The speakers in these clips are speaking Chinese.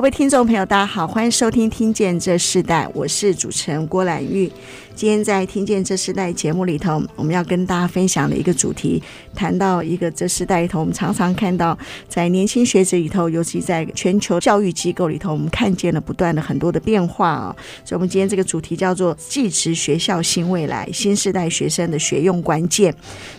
各位听众朋友，大家好，欢迎收听《听见这世代》，我是主持人郭兰玉。今天在《听见这世代》节目里头，我们要跟大家分享的一个主题，谈到一个这世代里头，我们常常看到在年轻学子里头，尤其在全球教育机构里头，我们看见了不断的很多的变化啊。所以，我们今天这个主题叫做“继职学校新未来：新时代学生的学用关键”。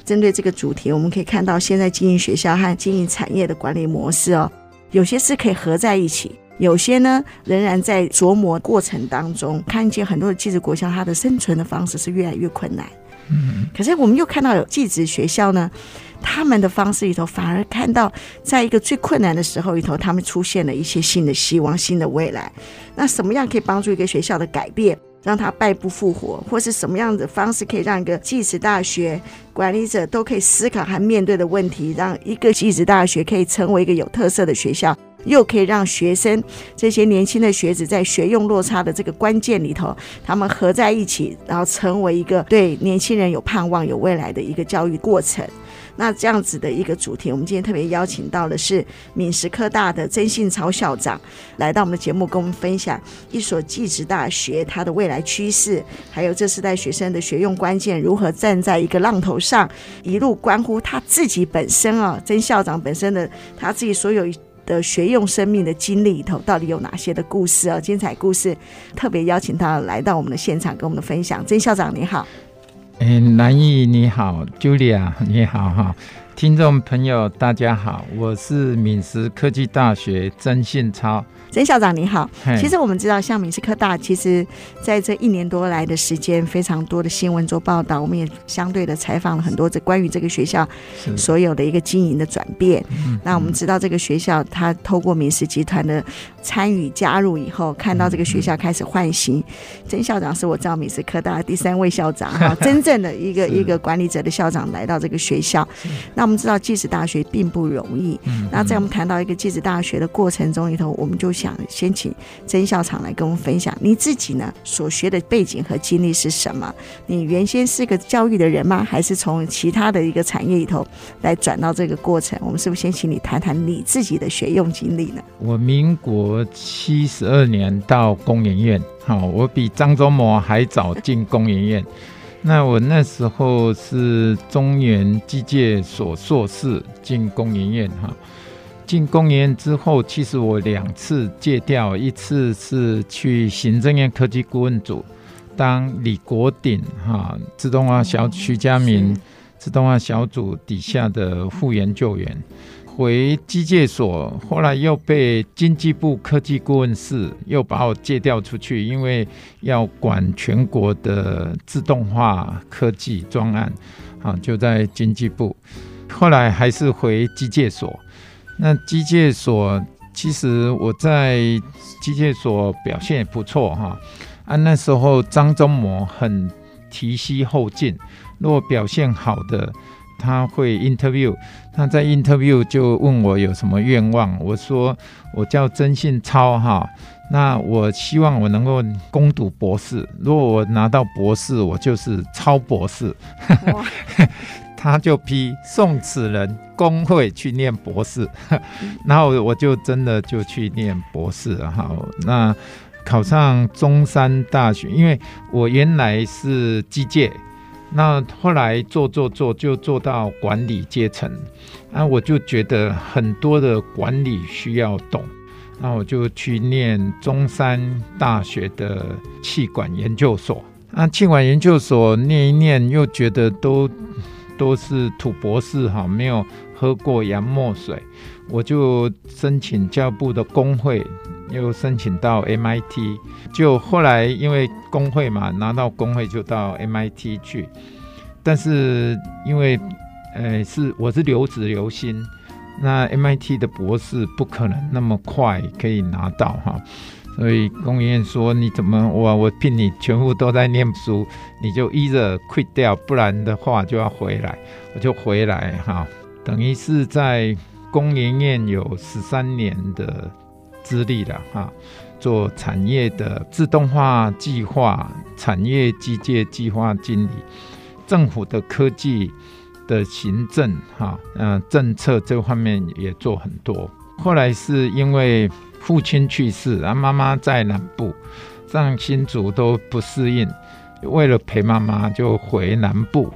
针对这个主题，我们可以看到现在经营学校和经营产业的管理模式哦，有些是可以合在一起。有些呢，仍然在琢磨过程当中，看见很多的寄宿国校，它的生存的方式是越来越困难。可是我们又看到有寄宿学校呢，他们的方式里头，反而看到在一个最困难的时候里头，他们出现了一些新的希望、新的未来。那什么样可以帮助一个学校的改变，让他败不复活，或是什么样的方式可以让一个技职大学管理者都可以思考和面对的问题，让一个技职大学可以成为一个有特色的学校？又可以让学生这些年轻的学子在学用落差的这个关键里头，他们合在一起，然后成为一个对年轻人有盼望、有未来的一个教育过程。那这样子的一个主题，我们今天特别邀请到的是闽实科大的曾信超校长来到我们的节目，跟我们分享一所技职大学它的未来趋势，还有这世代学生的学用关键如何站在一个浪头上，一路关乎他自己本身啊，曾校长本身的他自己所有。的学用生命的经历里头，到底有哪些的故事啊？精彩故事，特别邀请他来到我们的现场，跟我们分享。曾校长你好，哎，南艺你好，Julia 你好哈，听众朋友大家好，我是闽师科技大学曾信超。曾校长你好，其实我们知道，像闽师科大，其实在这一年多来的时间，非常多的新闻做报道，我们也相对的采访了很多这关于这个学校所有的一个经营的转变。那我们知道，这个学校它透过闽师集团的参与加入以后，看到这个学校开始换新。曾校长是我知道闽师科大的第三位校长哈，真正的一个一个管理者的校长来到这个学校。那我们知道，技职大学并不容易。嗯那在我们谈到一个技职大学的过程中里头，我们就。想先请曾校长来跟我们分享你自己呢所学的背景和经历是什么？你原先是个教育的人吗？还是从其他的一个产业里头来转到这个过程？我们是不是先请你谈谈你自己的学用经历呢？我民国七十二年到工研院，好，我比张忠谋还早进工研院。那我那时候是中原机械所硕士进工研院，哈。进工研院之后，其实我两次借调，一次是去行政院科技顾问组当李国鼎哈自动化小徐家明自动化小组底下的副研究员，回机械所，后来又被经济部科技顾问室又把我借调出去，因为要管全国的自动化科技专案，啊，就在经济部，后来还是回机械所。那机械所其实我在机械所表现也不错哈，啊那时候张忠谋很提携后进，如果表现好的他会 interview，他在 interview 就问我有什么愿望，我说我叫曾信超哈，那我希望我能够攻读博士，如果我拿到博士，我就是超博士。他就批送此人工会去念博士，然后我就真的就去念博士了。好，那考上中山大学，因为我原来是机械，那后来做做做就做到管理阶层，那我就觉得很多的管理需要懂，那我就去念中山大学的气管研究所。那气管研究所念一念，又觉得都。都是土博士哈，没有喝过洋墨水，我就申请教育部的工会，又申请到 MIT，就后来因为工会嘛，拿到工会就到 MIT 去。但是因为呃是我是留职留薪，那 MIT 的博士不可能那么快可以拿到哈。所以工研院说，你怎么我我聘你全部都在念书，你就依着 quit 掉，不然的话就要回来，我就回来哈，等于是在工研院有十三年的资历了哈，做产业的自动化计划、产业机械计划经理、政府的科技的行政哈，嗯，政策这方面也做很多。后来是因为父亲去世，然后妈妈在南部，上新竹都不适应，为了陪妈妈就回南部，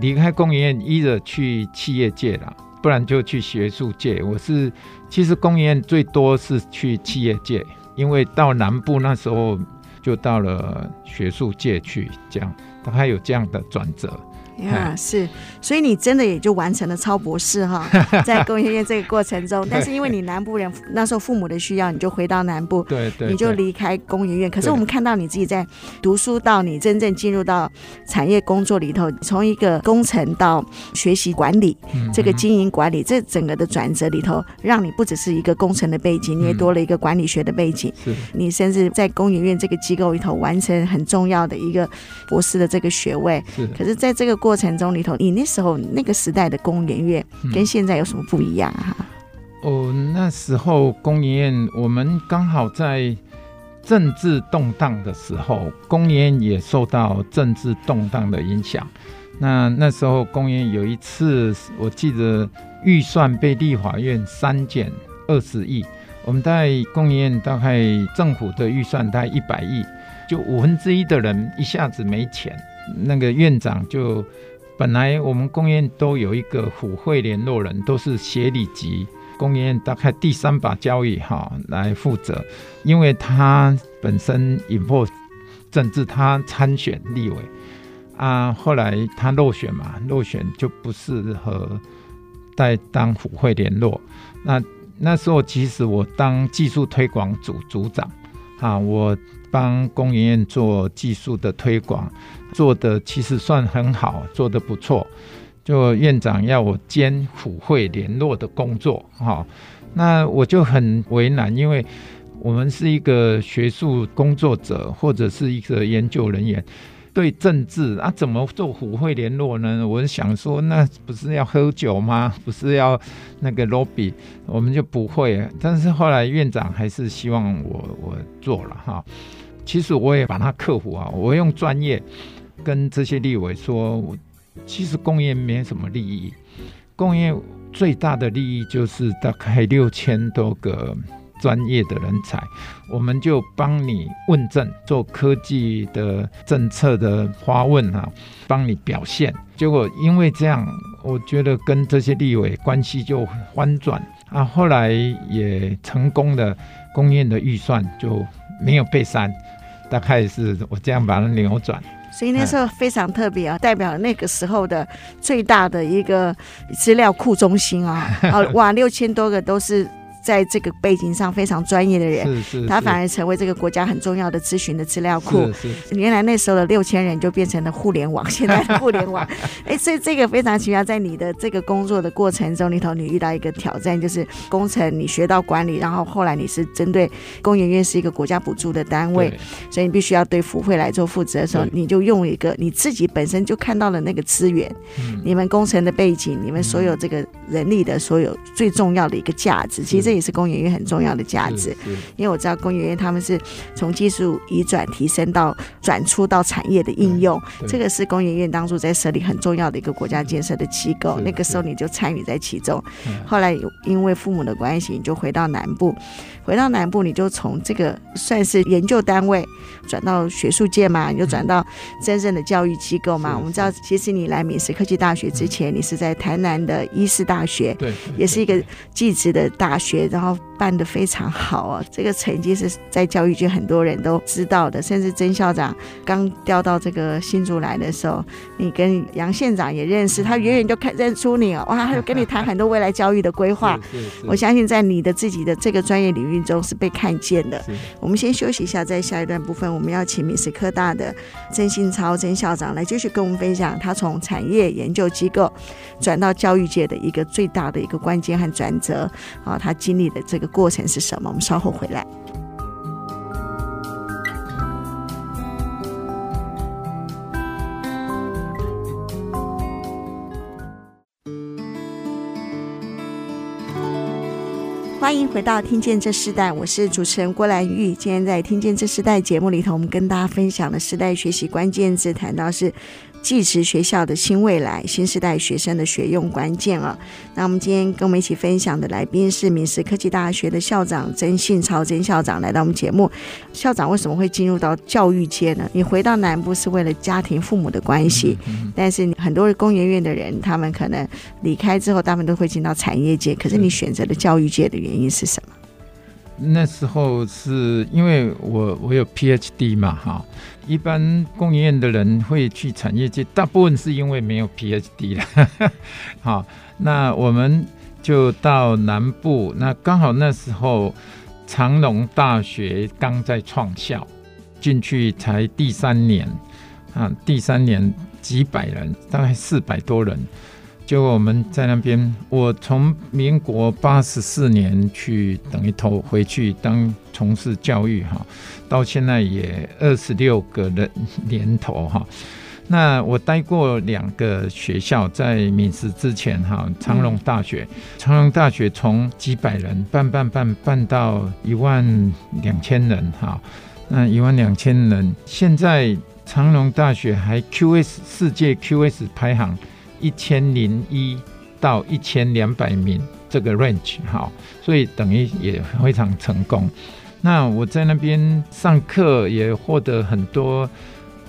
离开工研院，依着去企业界了，不然就去学术界。我是其实公研最多是去企业界，因为到南部那时候就到了学术界去，这样他还有这样的转折。呀，是，所以你真的也就完成了超博士哈，在工研院这个过程中，但是因为你南部人那时候父母的需要，你就回到南部，对对，你就离开工研院。可是我们看到你自己在读书到你真正进入到产业工作里头，从一个工程到学习管理，这个经营管理这整个的转折里头，让你不只是一个工程的背景，你也多了一个管理学的背景。是，你甚至在工研院这个机构里头完成很重要的一个博士的这个学位。是，可是在这个过过程中里头，你那时候那个时代的工研院跟现在有什么不一样啊？哦，那时候工研院我们刚好在政治动荡的时候，工研院也受到政治动荡的影响。那那时候工研院有一次，我记得预算被立法院删减二十亿，我们在工研院大概政府的预算大概一百亿，就五分之一的人一下子没钱。那个院长就本来我们公院都有一个府会联络人，都是协理级公院大概第三把交椅哈来负责，因为他本身引破政治，他参选立委啊，后来他落选嘛，落选就不适合再当府会联络。那那时候其实我当技术推广组组长啊，我帮工研院做技术的推广。做的其实算很好，做得不错。就院长要我兼府会联络的工作，哈，那我就很为难，因为我们是一个学术工作者或者是一个研究人员，对政治啊怎么做府会联络呢？我想说，那不是要喝酒吗？不是要那个 lobby，我们就不会。但是后来院长还是希望我我做了哈。其实我也把它克服啊，我用专业。跟这些立委说，其实工业没什么利益，工业最大的利益就是大概六千多个专业的人才，我们就帮你问政，做科技的政策的发问啊，帮你表现。结果因为这样，我觉得跟这些立委关系就翻转啊，后来也成功的，工业的预算就没有被删，大概是我这样把它扭转。所以那时候非常特别啊，代表那个时候的最大的一个资料库中心啊，啊哇，六千多个都是。在这个背景上非常专业的人，他反而成为这个国家很重要的咨询的资料库。原来那时候的六千人就变成了互联网，现在的互联网。哎，所以这个非常奇妙，在你的这个工作的过程中里头，你遇到一个挑战，就是工程你学到管理，然后后来你是针对工研院是一个国家补助的单位，所以你必须要对福会来做负责的时候，你就用一个你自己本身就看到了那个资源，你们工程的背景，你们所有这个人力的所有最重要的一个价值，其实。这也是工研院很重要的价值，因为我知道工研院他们是从技术移转提升到转出到产业的应用，这个是工研院当初在设立很重要的一个国家建设的机构。那个时候你就参与在其中，后来因为父母的关系，你就回到南部。回到南部，你就从这个算是研究单位转到学术界嘛，你就转到真正的教育机构嘛。我们知道，其实你来闽实科技大学之前，你是在台南的医师大学，对，也是一个技职的大学。学，然后办得非常好啊，这个成绩是在教育界很多人都知道的，甚至曾校长刚调到这个新竹来的时候，你跟杨县长也认识，他远远就看认出你哦，哇，他就跟你谈很多未来教育的规划。我相信在你的自己的这个专业领域中是被看见的。我们先休息一下，在下一段部分，我们要请明斯科大的曾信超曾校长来继续跟我们分享他从产业研究机构转到教育界的一个最大的一个关键和转折。啊，他经历的这个过程是什么？我们稍后回来。欢迎回到《听见这世代》，我是主持人郭兰玉。今天在《听见这世代》节目里头，我们跟大家分享的时代学习关键字，谈到是。技职学校的新未来，新时代学生的学用关键啊！那我们今天跟我们一起分享的来宾是明史科技大学的校长曾信超曾校长来到我们节目。校长为什么会进入到教育界呢？你回到南部是为了家庭父母的关系，但是很多工研院的人，他们可能离开之后，他们都会进到产业界。可是你选择了教育界的原因是什么？那时候是因为我我有 PhD 嘛，哈，一般供应院的人会去产业界，大部分是因为没有 PhD 了，好，那我们就到南部，那刚好那时候长荣大学刚在创校，进去才第三年，啊，第三年几百人，大概四百多人。就我们在那边，我从民国八十四年去，等于投回去当从事教育哈，到现在也二十六个人年头哈。那我待过两个学校，在明史之前哈，长荣大学，长荣大学从几百人办办办办到一万两千人哈，那一万两千人，现在长荣大学还 QS 世界 QS 排行。一千零一到一千两百名这个 range 好，所以等于也非常成功。那我在那边上课也获得很多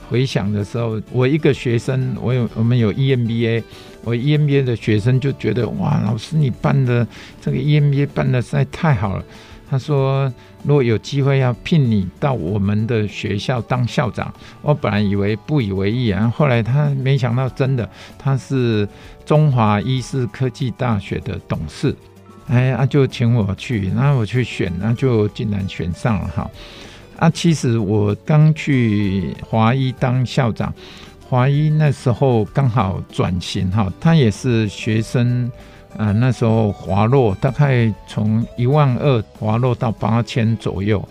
回响的时候，我一个学生，我有我们有 EMBA，我 EMBA 的学生就觉得哇，老师你办的这个 EMBA 办的实在太好了。他说：“如果有机会要聘你到我们的学校当校长，我本来以为不以为意啊，后来他没想到真的，他是中华医事科技大学的董事，哎，啊就请我去，然后我去选，那就竟然选上了哈。啊，其实我刚去华医当校长，华医那时候刚好转型哈，他也是学生。”啊，那时候滑落大概从一万二滑落到八千左右，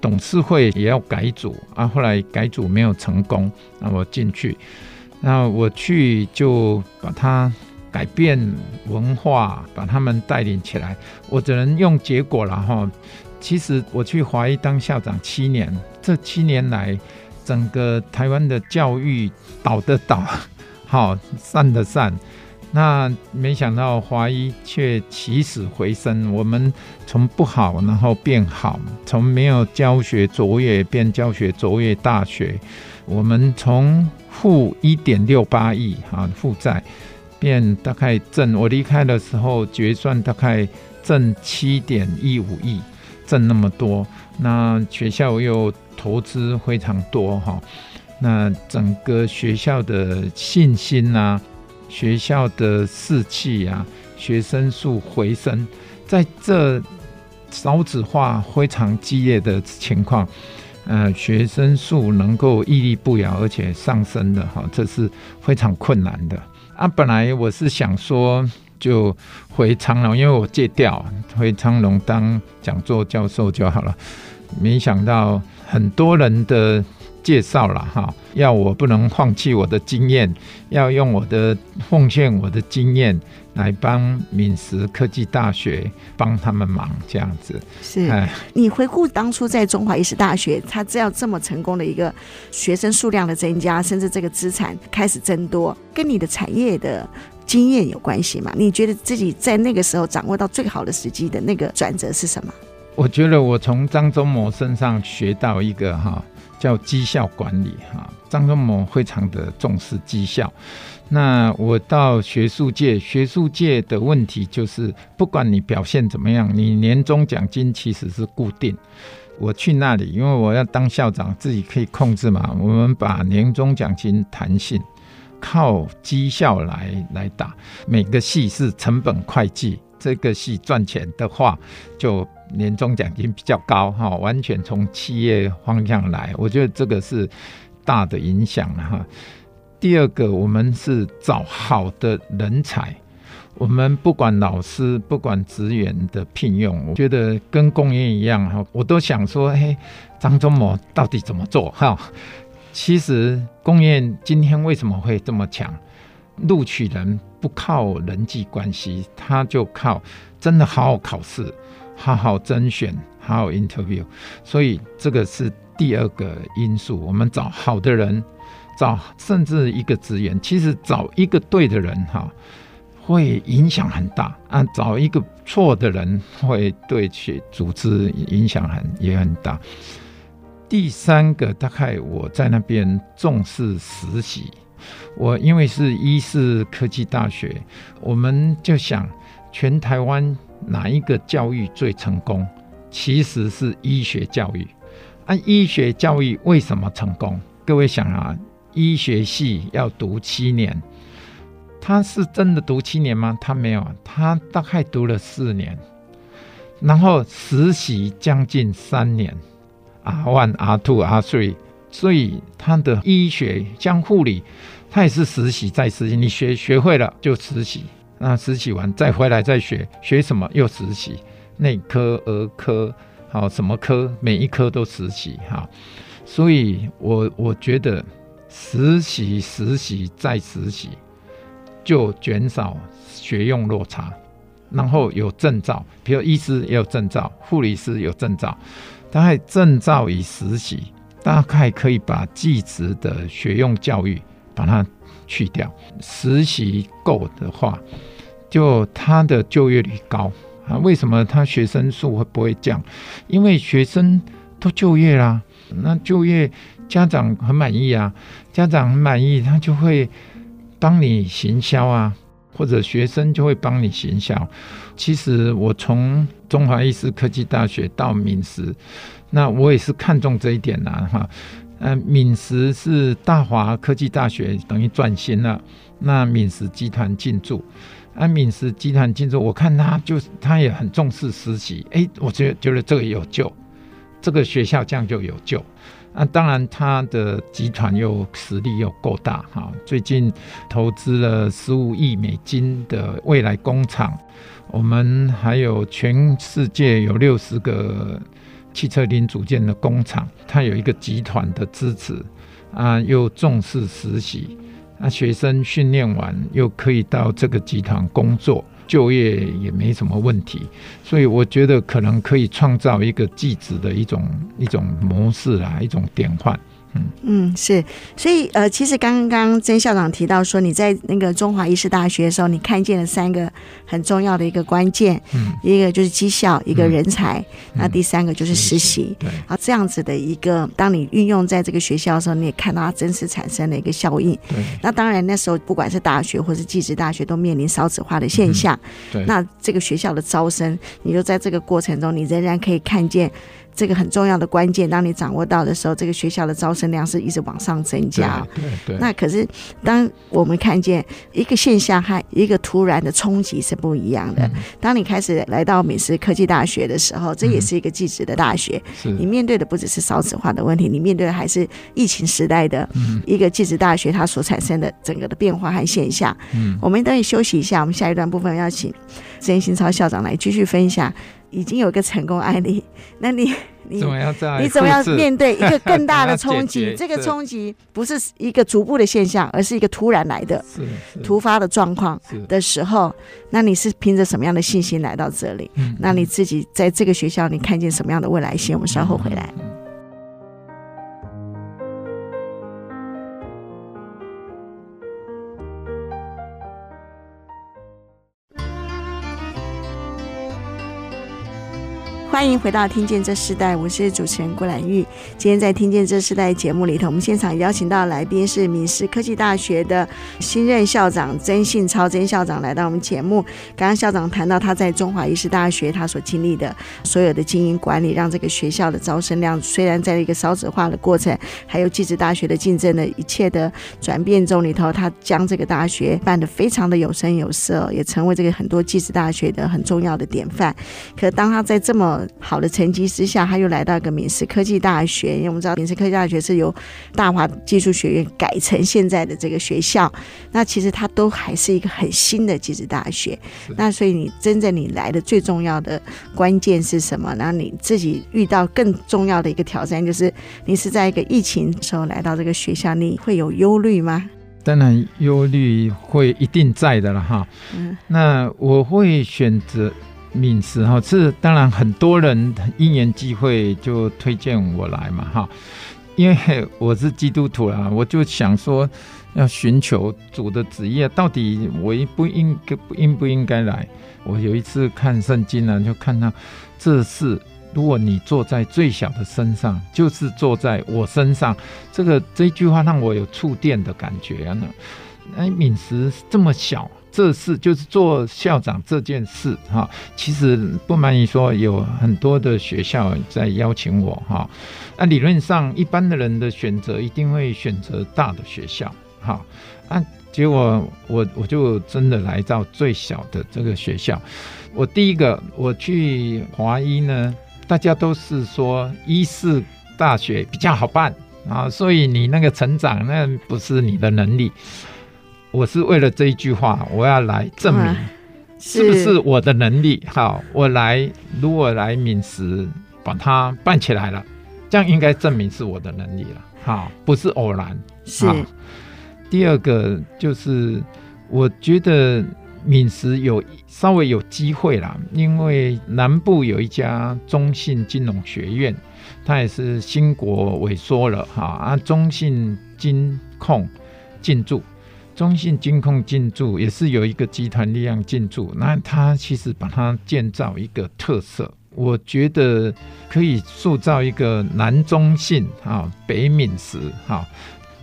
董事会也要改组啊，后来改组没有成功，那我进去，那我去就把它改变文化，把他们带领起来，我只能用结果了哈。其实我去华裔当校长七年，这七年来，整个台湾的教育倒的倒，好散的散。那没想到华医却起死回生，我们从不好然后变好，从没有教学卓越变教学卓越大学，我们从负一点六八亿啊负债变大概挣，我离开的时候决算大概挣七点一五亿，挣那么多，那学校又投资非常多哈，那整个学校的信心呐、学校的士气啊，学生数回升，在这少子化非常激烈的情况，呃，学生数能够屹立不摇，而且上升的哈，这是非常困难的啊。本来我是想说就回长隆，因为我借调回长隆当讲座教授就好了，没想到很多人的。介绍了哈，要我不能放弃我的经验，要用我的奉献我的经验来帮敏实科技大学帮他们忙，这样子是。哎，你回顾当初在中华医师大学，他这样这么成功的一个学生数量的增加，甚至这个资产开始增多，跟你的产业的经验有关系吗？你觉得自己在那个时候掌握到最好的时机的那个转折是什么？我觉得我从张忠谋身上学到一个哈。叫绩效管理哈。张忠谋非常的重视绩效。那我到学术界，学术界的问题就是，不管你表现怎么样，你年终奖金其实是固定。我去那里，因为我要当校长，自己可以控制嘛。我们把年终奖金弹性，靠绩效来来打。每个系是成本会计，这个系赚钱的话，就年终奖金比较高哈。完全从企业方向来，我觉得这个是大的影响了哈。第二个，我们是找好的人才。我们不管老师，不管职员的聘用，我觉得跟工业一样哈，我都想说，嘿，张忠谋到底怎么做哈？其实工业今天为什么会这么强？录取人不靠人际关系，他就靠真的好好考试，好好甄选，好好 interview。所以这个是第二个因素，我们找好的人，找甚至一个职员，其实找一个对的人哈。会影响很大啊！找一个错的人，会对其组织影响很也很大。第三个，大概我在那边重视实习。我因为是医事科技大学，我们就想，全台湾哪一个教育最成功？其实是医学教育。啊，医学教育为什么成功？各位想啊，医学系要读七年。他是真的读七年吗？他没有，他大概读了四年，然后实习将近三年，R one、R two、R three，所以他的医学像护理，他也是实习再实习。你学学会了就实习，那实习完再回来再学，学什么又实习，内科、儿科，好什么科，每一科都实习哈。所以我我觉得实习、实习再实习。就减少学用落差，然后有证照，比如医师也有证照，护理师有证照，大概证照与实习，大概可以把技职的学用教育把它去掉。实习够的话，就他的就业率高啊。为什么他学生数会不会降？因为学生都就业啦，那就业家长很满意啊，家长很满意，他就会。帮你行销啊，或者学生就会帮你行销。其实我从中华医师科技大学到敏实，那我也是看中这一点呐，哈。嗯，敏实是大华科技大学等于转型了，那敏实集团进驻，啊，敏实集团进驻，我看他就是他也很重视实习，哎，我觉得觉得这个有救，这个学校这样就有救。那、啊、当然，他的集团又实力又够大哈。最近投资了十五亿美金的未来工厂，我们还有全世界有六十个汽车零组件的工厂，它有一个集团的支持啊，又重视实习，那、啊、学生训练完又可以到这个集团工作。就业也没什么问题，所以我觉得可能可以创造一个继子的一种一种模式啊，一种典范。嗯。嗯，是，所以呃，其实刚刚曾校长提到说，你在那个中华医师大学的时候，你看见了三个很重要的一个关键，嗯，一个就是绩效，一个人才，嗯、那第三个就是实习，对，啊，这样子的一个，当你运用在这个学校的时候，你也看到它真实产生的一个效应，对，那当然那时候不管是大学或是技职大学，都面临少子化的现象，嗯、对，那这个学校的招生，你就在这个过程中，你仍然可以看见。这个很重要的关键，当你掌握到的时候，这个学校的招生量是一直往上增加。对对，对。那可是，当我们看见一个现象和一个突然的冲击是不一样的。嗯、当你开始来到美食科技大学的时候，这也是一个技职的大学。你面对的不只是少子化的问题，你面对的还是疫情时代的一个技职大学它所产生的整个的变化和现象。嗯。我们等你休息一下，我们下一段部分要请曾新超校长来继续分享。已经有一个成功案例，那你你怎么样你怎么样面对一个 更大的 冲击？这个冲击不是一个逐步的现象，而是一个突然来的、突发的状况的时候，那你是凭着什么样的信心来到这里？那你自己在这个学校，你看见什么样的未来性？我们稍后回来。欢迎回到《听见这世代》，我是主持人郭兰玉。今天在《听见这世代》节目里头，我们现场邀请到来宾是闽师科技大学的新任校长曾信超曾校长来到我们节目。刚刚校长谈到他在中华医师大学他所经历的所有的经营管理，让这个学校的招生量虽然在一个少子化的过程，还有技职大学的竞争的一切的转变中里头，他将这个大学办得非常的有声有色，也成为这个很多技职大学的很重要的典范。可当他在这么好的成绩之下，他又来到一个闽师科技大学。因为我们知道闽师科技大学是由大华技术学院改成现在的这个学校，那其实它都还是一个很新的技职大学。那所以你真正你来的最重要的关键是什么？然后你自己遇到更重要的一个挑战，就是你是在一个疫情的时候来到这个学校，你会有忧虑吗？当然，忧虑会一定在的了哈。嗯，那我会选择。闽师哈，是当然很多人因缘际会就推荐我来嘛哈，因为我是基督徒啦，我就想说要寻求主的旨意，到底我应不应该应不应该来？我有一次看圣经呢，就看到这是，如果你坐在最小的身上，就是坐在我身上。这个这句话让我有触电的感觉呢！哎，闽师这么小。这事就是做校长这件事哈，其实不瞒你说，有很多的学校在邀请我哈。那理论上，一般的人的选择一定会选择大的学校哈。啊，结果我我就真的来到最小的这个学校。我第一个我去华医呢，大家都是说医事大学比较好办啊，所以你那个成长那不是你的能力。我是为了这一句话，我要来证明是不是我的能力好。我来，如果来敏实把它办起来了，这样应该证明是我的能力了。好，不是偶然。是。第二个就是，我觉得敏实有稍微有机会啦，因为南部有一家中信金融学院，它也是新国萎缩了哈啊，中信金控进驻。中信金控进驻也是有一个集团力量进驻，那他其实把它建造一个特色，我觉得可以塑造一个南中信啊，北闽师哈，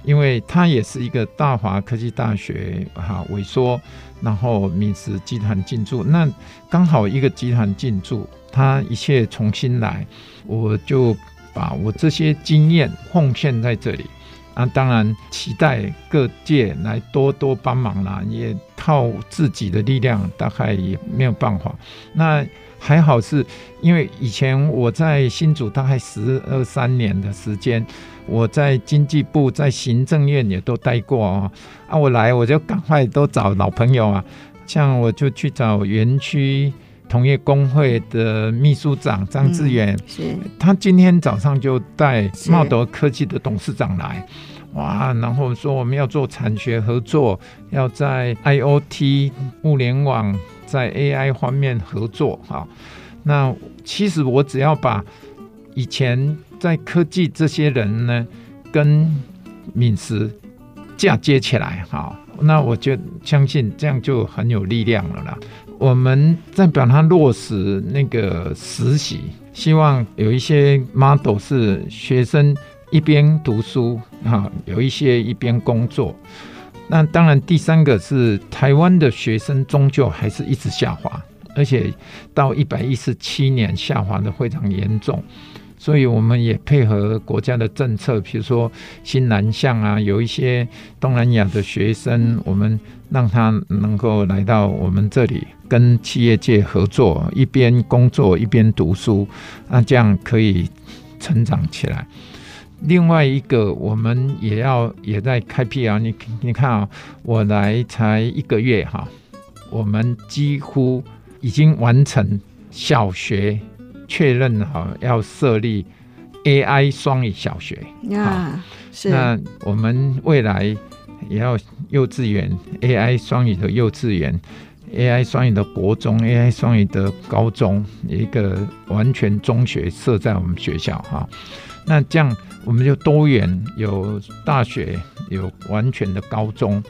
因为它也是一个大华科技大学哈萎缩，然后闽师集团进驻，那刚好一个集团进驻，它一切重新来，我就把我这些经验奉献在这里。啊，当然期待各界来多多帮忙啦，也靠自己的力量大概也没有办法。那还好是因为以前我在新竹大概十二三年的时间，我在经济部、在行政院也都待过啊。啊，我来我就赶快都找老朋友啊，像我就去找园区同业工会的秘书长张志远，嗯，是他今天早上就带茂德科技的董事长来，哇，然后说我们要做产学合作，要在 IoT 物联网在 AI 方面合作哈。那其实我只要把以前在科技这些人呢，跟敏实嫁接起来哈，那我就相信这样就很有力量了啦。我们在把它落实那个实习，希望有一些 model 是学生一边读书啊，有一些一边工作。那当然，第三个是台湾的学生终究还是一直下滑，而且到一百一十七年下滑的非常严重。所以我们也配合国家的政策，比如说新南向啊，有一些东南亚的学生，我们让他能够来到我们这里，跟企业界合作，一边工作一边读书，那这样可以成长起来。另外一个，我们也要也在开辟啊，你你看啊，我来才一个月哈，我们几乎已经完成小学。确认好要设立 AI 双语小学啊，是。那我们未来也要幼稚园 AI 双语的幼稚园，AI 双语的国中，AI 双语的高中，一个完全中学设在我们学校哈。那这样我们就多元，有大学，有完全的高中。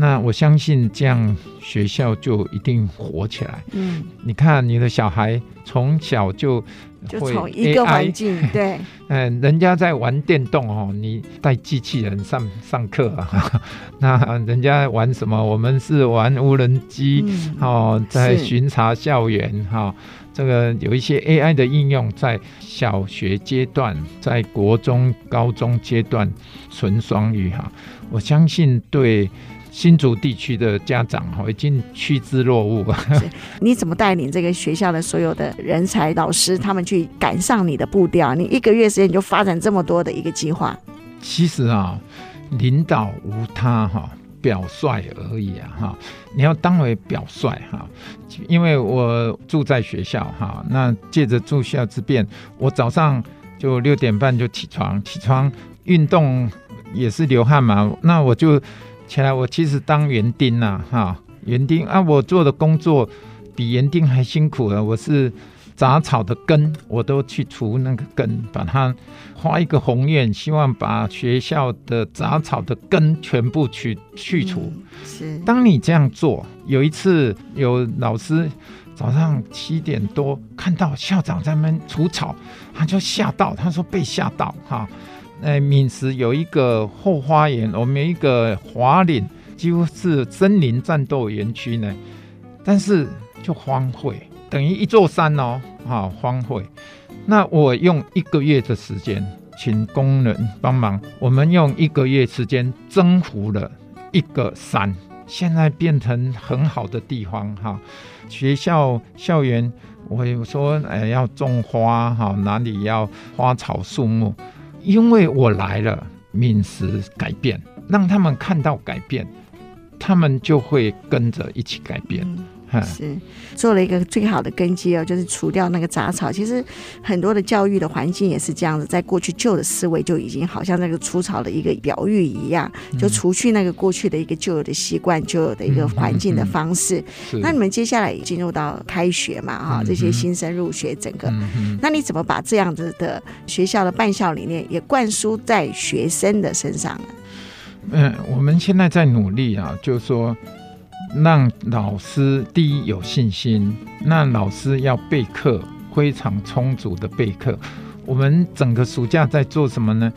那我相信这样学校就一定火起来。嗯，你看你的小孩从小就。就从一个环境对，嗯，人家在玩电动哦，你带机器人上上课啊，那人家玩什么？我们是玩无人机、嗯、哦，在巡查校园哈、哦。这个有一些 AI 的应用在小学阶段，在国中、高中阶段纯双语哈。我相信对。新竹地区的家长哈已经趋之若鹜啊！你怎么带领这个学校的所有的人才老师，他们去赶上你的步调？你一个月时间就发展这么多的一个计划？其实啊，领导无他哈，表率而已啊哈！你要当为表率哈，因为我住在学校哈，那借着住校之便，我早上就六点半就起床，起床运动也是流汗嘛，那我就。起来，我其实当园丁呐，哈，园丁啊，我做的工作比园丁还辛苦了。我是杂草的根，我都去除那个根，把它画一个宏愿，希望把学校的杂草的根全部去去除。嗯、是，当你这样做，有一次有老师早上七点多看到校长在那边除草，他就吓到，他说被吓到，哈。呃，闽池有一个后花园，我们有一个华岭，几乎是森林战斗园区呢，但是就荒废，等于一座山哦，哈、荒废。那我用一个月的时间，请工人帮忙，我们用一个月时间征服了一个山，现在变成很好的地方哈、学校校园，我有说，哎，要种花哈、哪里要花草树木。因为我来了，饮食改变，让他们看到改变，他们就会跟着一起改变。是做了一个最好的根基哦，就是除掉那个杂草。其实很多的教育的环境也是这样子，在过去旧的思维就已经好像那个除草的一个表喻一样，就除去那个过去的一个旧有的习惯、旧有的一个环境的方式。那你们接下来进入到开学嘛？哈，这些新生入学，整个，那你怎么把这样子的学校的办校理念也灌输在学生的身上呢？嗯，我们现在在努力啊，就是说。让老师第一有信心，那老师要备课，非常充足的备课。我们整个暑假在做什么呢？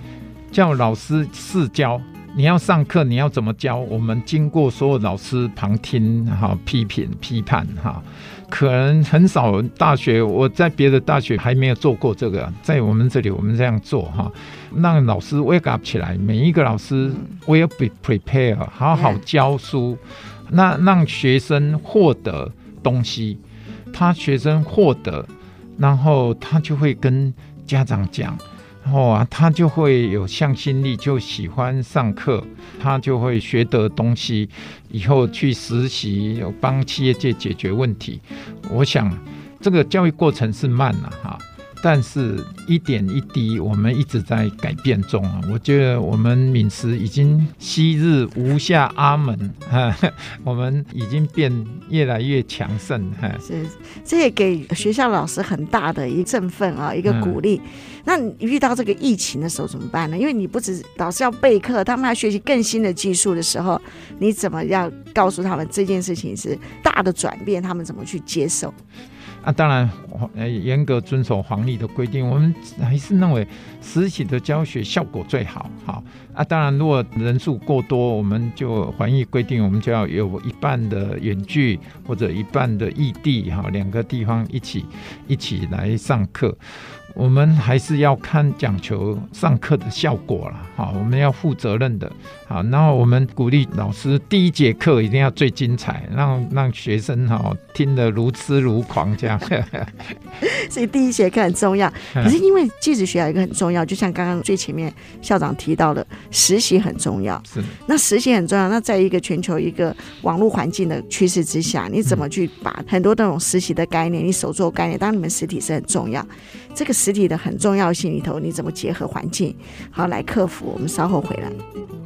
叫老师试教，你要上课，你要怎么教？我们经过所有老师旁听，哈，批评、批判，哈，可能很少大学，我在别的大学还没有做过这个，在我们这里，我们这样做，哈，让老师 wake up 起来，每一个老师 will be prepared，好好教书。那让学生获得东西，他学生获得，然后他就会跟家长讲，然后啊，他就会有向心力，就喜欢上课，他就会学得东西，以后去实习，帮企业界解决问题。我想这个教育过程是慢了哈。但是一点一滴，我们一直在改变中啊！我觉得我们闽实已经昔日无下阿门哈，我们已经变越来越强盛哈。是，这也给学校老师很大的一振奋啊，一个鼓励。嗯、那你遇到这个疫情的时候怎么办呢？因为你不止老师要备课，他们还学习更新的技术的时候，你怎么样告诉他们这件事情是大的转变？他们怎么去接受？啊，当然，呃，严格遵守黄历的规定，我们还是认为实体的教学效果最好。好啊，当然，如果人数过多，我们就防疫规定，我们就要有一半的远距或者一半的异地，哈，两个地方一起一起来上课。我们还是要看讲求上课的效果了，好，我们要负责任的，好，然后我们鼓励老师第一节课一定要最精彩，让让学生哈听得如痴如狂这样。所以第一节课很重要，可是因为技职学校一个很重要，就像刚刚最前面校长提到的，实习很重要。是，那实习很重要。那在一个全球一个网络环境的趋势之下，你怎么去把很多那种实习的概念，你手作概念，当然你们实体是很重要。这个实体的很重要性里头，你怎么结合环境，好来克服？我们稍后回来。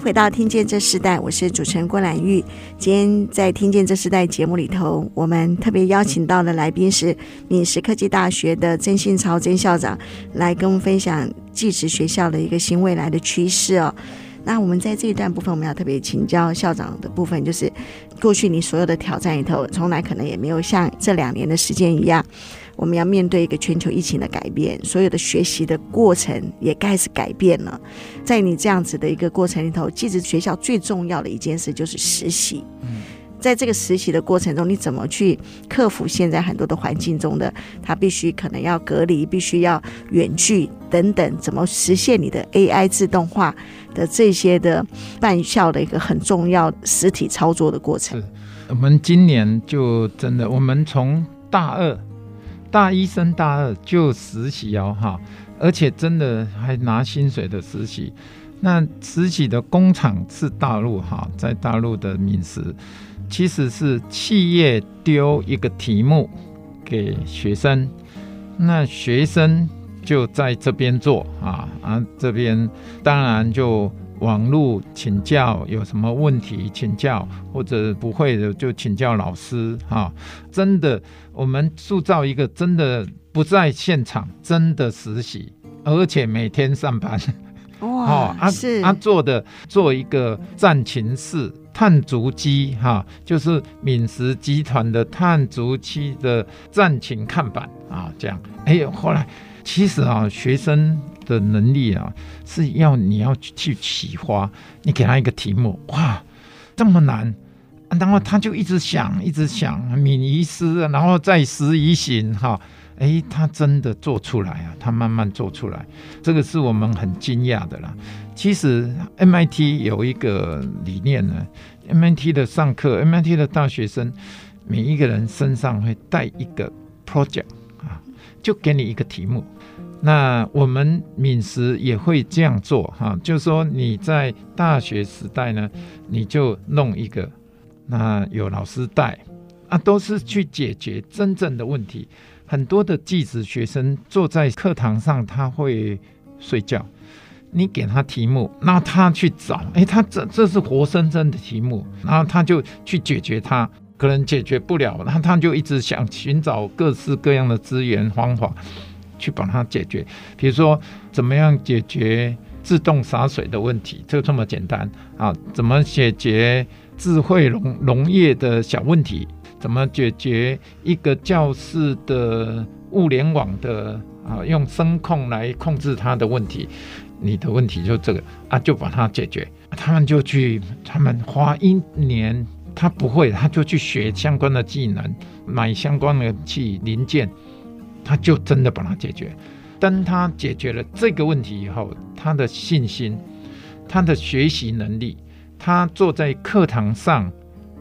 回到《听见这世代》，我是主持人郭兰玉。今天在《听见这世代》节目里头，我们特别邀请到的来宾是闽实科技大学的曾信超曾校长，来跟我们分享技职学校的一个新未来的趋势哦。那我们在这一段部分，我们要特别请教校长的部分，就是过去你所有的挑战里头，从来可能也没有像这两年的时间一样。我们要面对一个全球疫情的改变，所有的学习的过程也开始改变了。在你这样子的一个过程里头，其实学校最重要的一件事就是实习。嗯在这个实习的过程中，你怎么去克服现在很多的环境中的他必须可能要隔离，必须要远距等等，怎么实现你的 AI 自动化的这些的办校的一个很重要实体操作的过程？我们今年就真的，我们从大二。大一升大二就实习哦，哈，而且真的还拿薪水的实习。那实习的工厂是大陆哈，在大陆的闽师，其实是企业丢一个题目给学生，那学生就在这边做啊啊，这边当然就。网络请教有什么问题请教，或者不会的就请教老师哈。真的，我们塑造一个真的不在现场，真的实习，而且每天上班。哇，啊是啊，做的做一个战情室碳足迹哈，就是敏实集团的碳足迹的战情看板啊，这样。哎呦，后来其实啊，学生。的能力啊，是要你要去启发，你给他一个题目，哇，这么难，然后他就一直想，一直想，敏于思，然后再时移行，哈，哎，他真的做出来啊，他慢慢做出来，这个是我们很惊讶的啦。其实 MIT 有一个理念呢，MIT 的上课，MIT 的大学生，每一个人身上会带一个 project 啊，就给你一个题目。那我们闽实也会这样做哈，就是说你在大学时代呢，你就弄一个，那有老师带啊，都是去解决真正的问题。很多的技职学生坐在课堂上，他会睡觉。你给他题目，那他去找，哎、他这这是活生生的题目，然后他就去解决它，可能解决不了，那他就一直想寻找各式各样的资源方法。去帮他解决，比如说怎么样解决自动洒水的问题，就这么简单啊？怎么解决智慧农农业的小问题？怎么解决一个教室的物联网的啊？用声控来控制它的问题？你的问题就这个啊，就把它解决。他们就去，他们花一年，他不会，他就去学相关的技能，买相关的器零件。他就真的把它解决。当他解决了这个问题以后，他的信心、他的学习能力，他坐在课堂上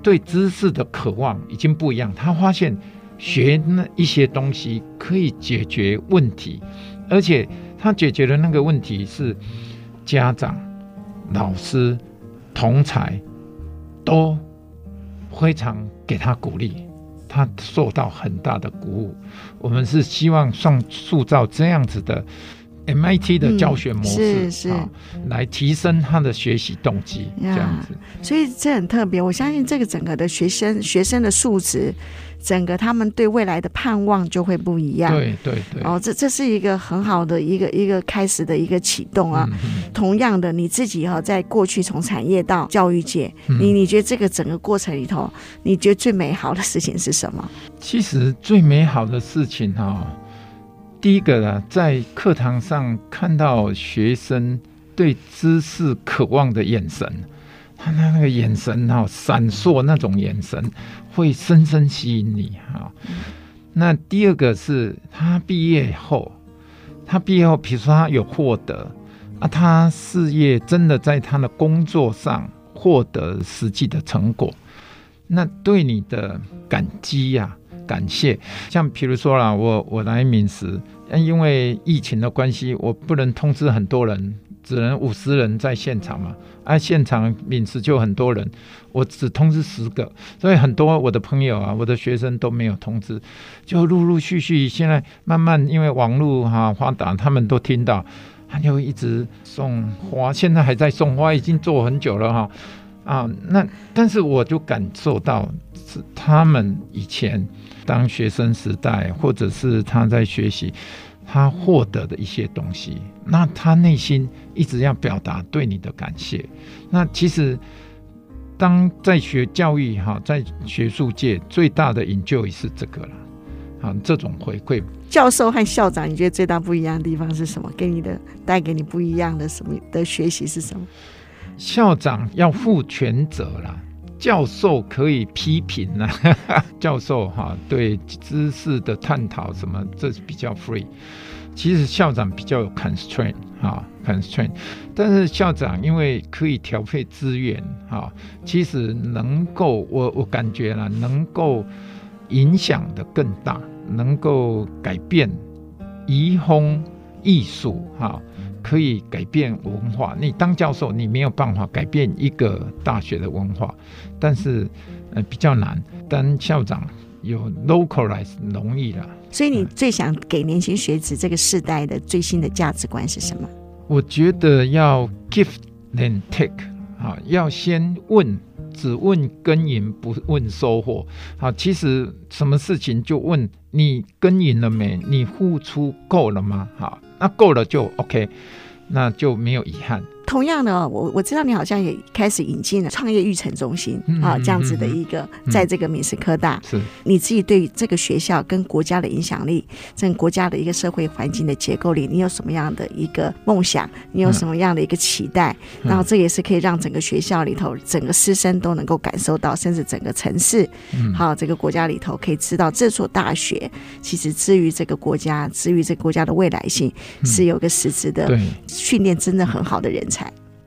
对知识的渴望已经不一样。他发现学那一些东西可以解决问题，而且他解决的那个问题是家长、老师、同侪都非常给他鼓励。他受到很大的鼓舞，我们是希望上塑造这样子的 MIT 的教学模式，嗯、是是、哦，来提升他的学习动机，这样子。所以这很特别，我相信这个整个的学生学生的素质。整个他们对未来的盼望就会不一样。对对对。哦，这这是一个很好的一个一个开始的一个启动啊。嗯、同样的，你自己哈、哦，在过去从产业到教育界，嗯、你你觉得这个整个过程里头，你觉得最美好的事情是什么？其实最美好的事情哈、哦，第一个呢，在课堂上看到学生对知识渴望的眼神。他那那个眼神哈，闪烁那种眼神，会深深吸引你哈。那第二个是他毕业后，他毕业后，比如说他有获得啊，他事业真的在他的工作上获得实际的成果，那对你的感激呀、感谢，像比如说啦，我我来闽实，因为疫情的关系，我不能通知很多人。只能五十人在现场嘛，啊，现场闽实就很多人，我只通知十个，所以很多我的朋友啊，我的学生都没有通知，就陆陆续续，现在慢慢因为网络哈发达，他们都听到，他就一直送花，现在还在送花，已经做很久了哈。啊，那但是我就感受到是他们以前当学生时代，或者是他在学习，他获得的一些东西，那他内心一直要表达对你的感谢。那其实当在学教育哈，在学术界最大的 enjoy 是这个了。啊，这种回馈，教授和校长，你觉得最大不一样的地方是什么？给你的带给你不一样的什么的学习是什么？校长要负全责啦，教授可以批评啦。教授哈对知识的探讨什么，这是比较 free。其实校长比较有 constraint 哈 constraint，但是校长因为可以调配资源哈，其实能够我我感觉啦，能够。影响的更大，能够改变移风易俗，哈，可以改变文化。你当教授，你没有办法改变一个大学的文化，但是呃比较难。当校长有 localize 容易了。所以你最想给年轻学子这个世代的最新的价值观是什么？我觉得要 give and take，啊，要先问。只问耕耘不问收获，好，其实什么事情就问你耕耘了没？你付出够了吗？好，那够了就 OK，那就没有遗憾。同样的，我我知道你好像也开始引进了创业育成中心啊，这样子的一个，在这个明师科大，是你自己对这个学校跟国家的影响力，这个国家的一个社会环境的结构里，你有什么样的一个梦想？你有什么样的一个期待？然后这也是可以让整个学校里头，整个师生都能够感受到，甚至整个城市，好，这个国家里头可以知道，这所大学其实之于这个国家，之于这个国家的未来性，是有个实质的训练，真的很好的人才。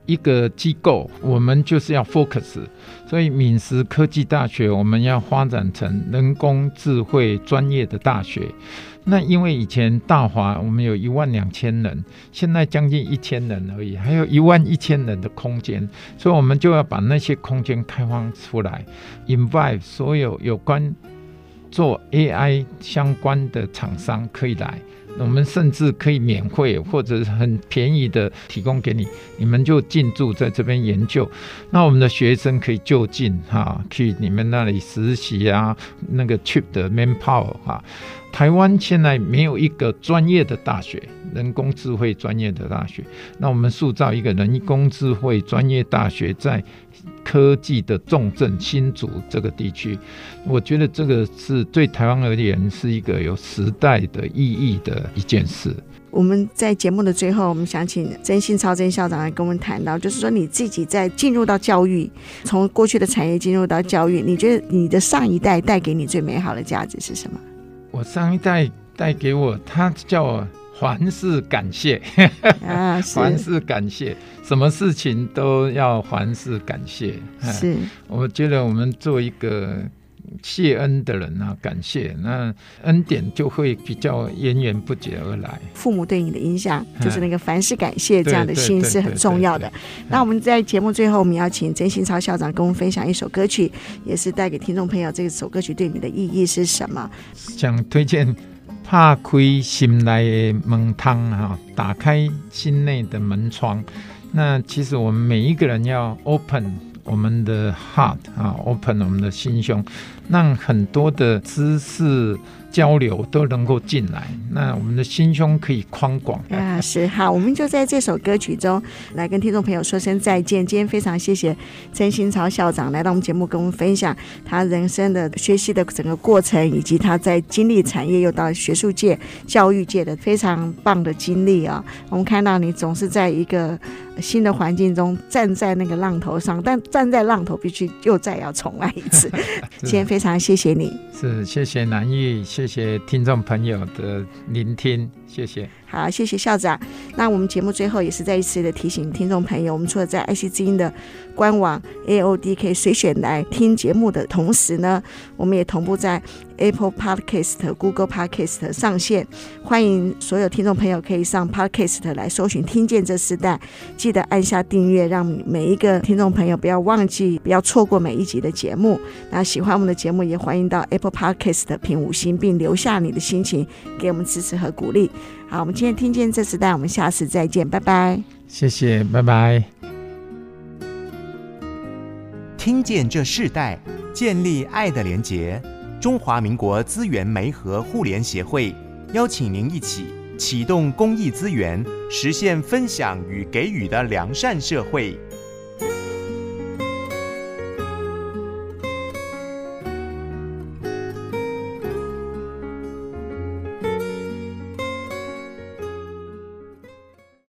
一个机构，我们就是要 focus，所以闽师科技大学我们要发展成人工智慧专业的大学。那因为以前大华我们有一万两千人，现在将近一千人而已，还有一万一千人的空间，所以我们就要把那些空间开放出来，invite 所有有关做 AI 相关的厂商可以来。我们甚至可以免费或者很便宜的提供给你，你们就进驻在这边研究。那我们的学生可以就近哈，去你们那里实习啊，那个 cheap 的 manpower 哈。台湾现在没有一个专业的大学，人工智慧专业的大学。那我们塑造一个人工智慧专业大学在。科技的重镇新竹这个地区，我觉得这个是对台湾而言是一个有时代的意义的一件事。我们在节目的最后，我们想请曾新超曾校长来跟我们谈到，就是说你自己在进入到教育，从过去的产业进入到教育，你觉得你的上一代带给你最美好的价值是什么？我上一代带给我，他叫我。凡事感谢，啊，凡事感谢，什么事情都要凡事感谢。是，我觉得我们做一个谢恩的人啊，感谢那恩典就会比较源源不绝而来。父母对你的影响，就是那个凡事感谢这样的心是很重要的。那我们在节目最后，我们要请曾新超校长跟我们分享一首歌曲，也是带给听众朋友这首歌曲对你的意义是什么？想推荐。打开心内的门窗哈，打开心内的门窗。那其实我们每一个人要 open 我们的 heart 啊，open 我们的心胸，让很多的知识。交流都能够进来，那我们的心胸可以宽广啊！是好，我们就在这首歌曲中来跟听众朋友说声再见。今天非常谢谢曾新潮校长来到我们节目，跟我们分享他人生的学习的整个过程，以及他在经历产业又到学术界、教育界的非常棒的经历啊！我们看到你总是在一个新的环境中站在那个浪头上，但站在浪头必须又再要重来一次。今天非常谢谢你，是谢谢南艺，谢谢谢听众朋友的聆听，谢谢。好，谢谢校长。那我们节目最后也是再一次的提醒听众朋友，我们除了在爱惜之音的官网 AOD 可以随选来听节目的同时呢，我们也同步在 Apple Podcast、Google Podcast 上线。欢迎所有听众朋友可以上 Podcast 来搜寻“听见这时代”，记得按下订阅，让每一个听众朋友不要忘记，不要错过每一集的节目。那喜欢我们的节目，也欢迎到 Apple Podcast 评五星，并留下你的心情，给我们支持和鼓励。好，我们今天听见这时代，我们下次再见，拜拜。谢谢，拜拜。听见这世代，建立爱的连结。中华民国资源媒和互联协会邀请您一起启动公益资源，实现分享与给予的良善社会。